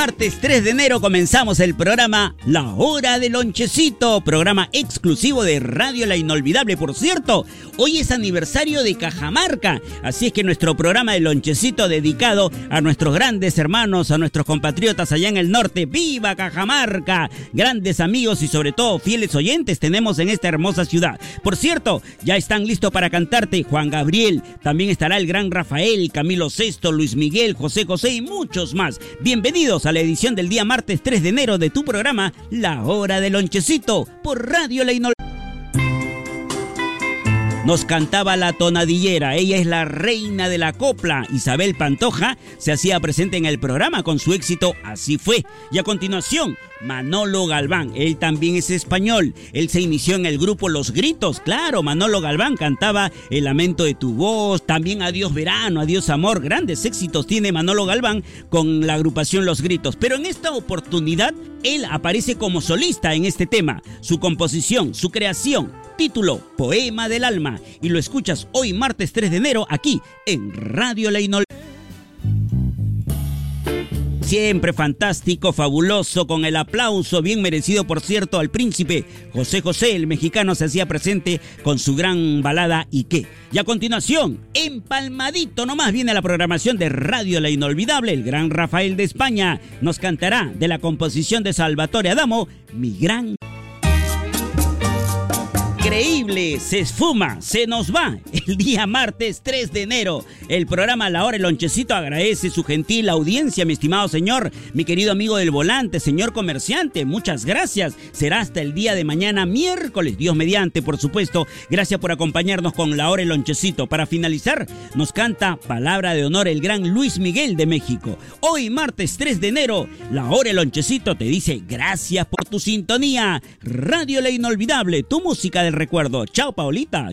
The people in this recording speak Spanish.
martes 3 de enero comenzamos el programa La Hora del Lonchecito, programa exclusivo de Radio La Inolvidable. Por cierto, hoy es aniversario de Cajamarca, así es que nuestro programa de Lonchecito dedicado a nuestros grandes hermanos, a nuestros compatriotas allá en el norte. ¡Viva Cajamarca! Grandes amigos y sobre todo fieles oyentes tenemos en esta hermosa ciudad. Por cierto, ya están listos para cantarte Juan Gabriel, también estará el gran Rafael, Camilo VI, Luis Miguel, José José y muchos más. Bienvenidos a la edición del día martes 3 de enero de tu programa La Hora del Lonchecito por Radio La nos cantaba la tonadillera. Ella es la reina de la copla. Isabel Pantoja se hacía presente en el programa con su éxito Así fue. Y a continuación, Manolo Galván. Él también es español. Él se inició en el grupo Los Gritos. Claro, Manolo Galván cantaba El lamento de tu voz, también Adiós verano, Adiós amor. Grandes éxitos tiene Manolo Galván con la agrupación Los Gritos. Pero en esta oportunidad, él aparece como solista en este tema. Su composición, su creación, título Poema del Alma. Y lo escuchas hoy martes 3 de enero aquí en Radio La Siempre fantástico, fabuloso, con el aplauso bien merecido, por cierto, al príncipe José José, el mexicano, se hacía presente con su gran balada ¿Y qué? Y a continuación, empalmadito nomás viene la programación de Radio La Inolvidable, el gran Rafael de España nos cantará de la composición de Salvatore Adamo, Mi Gran increíble, se esfuma, se nos va el día martes 3 de enero. El programa La Hora el Lonchecito agradece su gentil audiencia, mi estimado señor, mi querido amigo del volante, señor comerciante, muchas gracias. Será hasta el día de mañana, miércoles, Dios mediante, por supuesto. Gracias por acompañarnos con La Hora el Lonchecito. Para finalizar, nos canta Palabra de Honor el gran Luis Miguel de México. Hoy, martes 3 de enero, La Hora el Lonchecito te dice gracias por tu sintonía. Radio La Inolvidable, tu música de recuerdo. Chao, Paulita.